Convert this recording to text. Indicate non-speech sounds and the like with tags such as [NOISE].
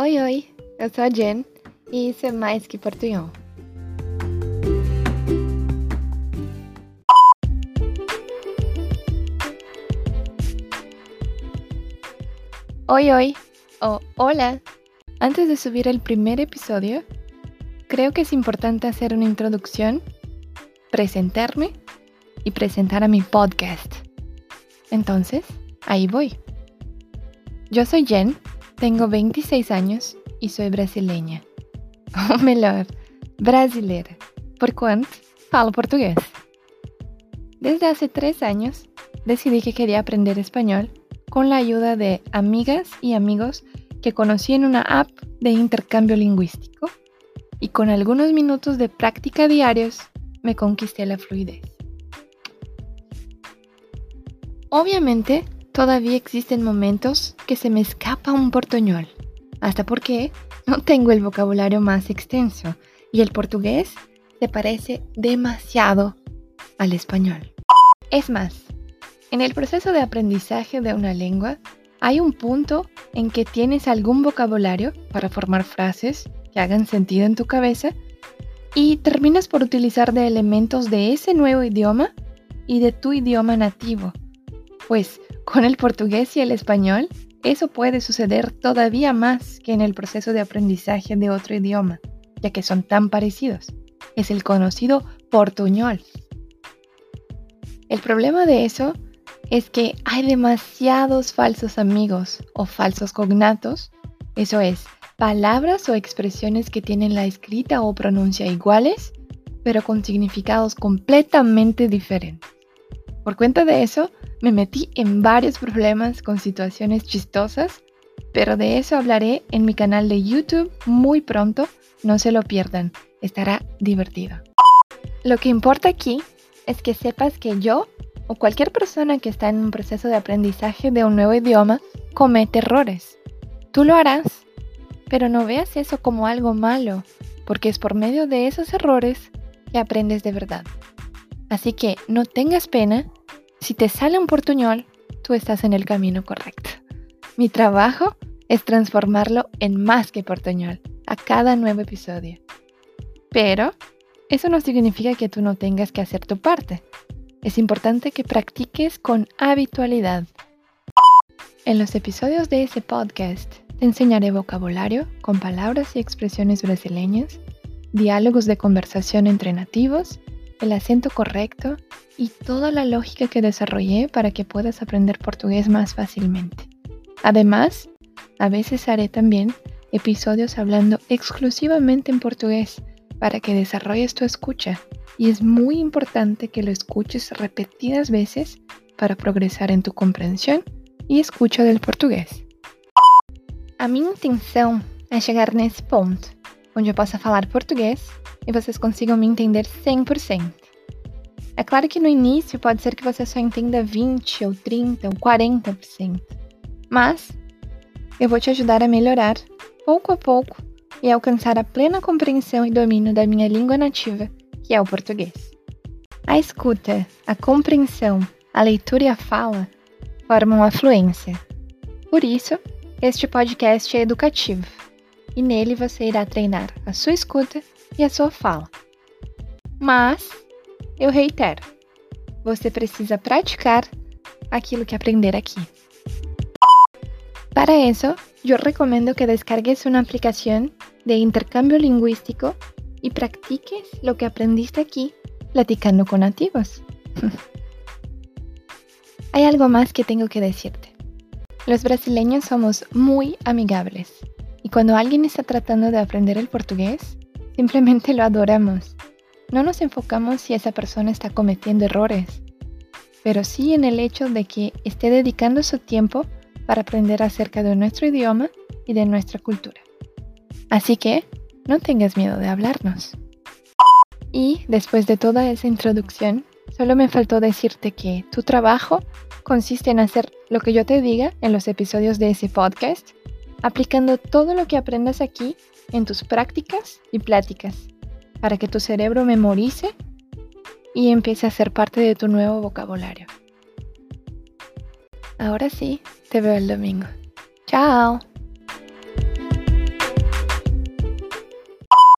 Oi, oi, eu sou a Jen e isso é mais que portunhol. Oi, oi, o hola. Antes de subir el primer episodio, creo que es importante hacer una introducción, presentarme y presentar a mi podcast. Entonces, ahí voy. Yo soy Jen, tengo 26 años y soy brasileña. O melhor, brasileira, por cuanto falo portugués. Desde hace tres años decidí que quería aprender español con la ayuda de amigas y amigos que conocí en una app de intercambio lingüístico y con algunos minutos de práctica diarios me conquisté la fluidez. Obviamente, todavía existen momentos que se me escapa un portuñol, hasta porque no tengo el vocabulario más extenso y el portugués se parece demasiado al español. Es más, en el proceso de aprendizaje de una lengua hay un punto en que tienes algún vocabulario para formar frases que hagan sentido en tu cabeza y terminas por utilizar de elementos de ese nuevo idioma y de tu idioma nativo. Pues con el portugués y el español, eso puede suceder todavía más que en el proceso de aprendizaje de otro idioma, ya que son tan parecidos. Es el conocido portuñol. El problema de eso es que hay demasiados falsos amigos o falsos cognatos, eso es, palabras o expresiones que tienen la escrita o pronuncia iguales, pero con significados completamente diferentes. Por cuenta de eso, me metí en varios problemas con situaciones chistosas, pero de eso hablaré en mi canal de YouTube muy pronto, no se lo pierdan, estará divertido. Lo que importa aquí es que sepas que yo o cualquier persona que está en un proceso de aprendizaje de un nuevo idioma comete errores. Tú lo harás, pero no veas eso como algo malo, porque es por medio de esos errores que aprendes de verdad. Así que no tengas pena si te sale un portuñol, tú estás en el camino correcto. Mi trabajo es transformarlo en más que portuñol a cada nuevo episodio. Pero eso no significa que tú no tengas que hacer tu parte. Es importante que practiques con habitualidad. En los episodios de ese podcast te enseñaré vocabulario con palabras y expresiones brasileñas, diálogos de conversación entre nativos, el acento correcto y toda la lógica que desarrollé para que puedas aprender portugués más fácilmente. Además, a veces haré también episodios hablando exclusivamente en portugués para que desarrolles tu escucha y es muy importante que lo escuches repetidas veces para progresar en tu comprensión e escucha del português. A minha intenção é chegar nesse ponto, onde eu possa falar português e vocês consigam me entender 100%. É claro que no início pode ser que você só entenda 20 ou 30 ou 40%, mas eu vou te ajudar a melhorar pouco a pouco e alcançar a plena compreensão e domínio da minha língua nativa, que é o português. A escuta, a compreensão, a leitura e a fala formam a fluência. Por isso, este podcast é educativo e nele você irá treinar a sua escuta e a sua fala. Mas eu reitero, você precisa praticar aquilo que aprender aqui. Para eso, yo recomiendo que descargues una aplicación de intercambio lingüístico y practiques lo que aprendiste aquí platicando con nativos. [LAUGHS] Hay algo más que tengo que decirte. Los brasileños somos muy amigables y cuando alguien está tratando de aprender el portugués, simplemente lo adoramos no nos enfocamos si esa persona está cometiendo errores, pero sí en el hecho de que esté dedicando su tiempo para aprender acerca de nuestro idioma y de nuestra cultura. Así que no tengas miedo de hablarnos. Y después de toda esa introducción, solo me faltó decirte que tu trabajo consiste en hacer lo que yo te diga en los episodios de ese podcast, aplicando todo lo que aprendas aquí en tus prácticas y pláticas para que tu cerebro memorice y empiece a ser parte de tu nuevo vocabulario. Ahora sí, te veo el domingo. Chao.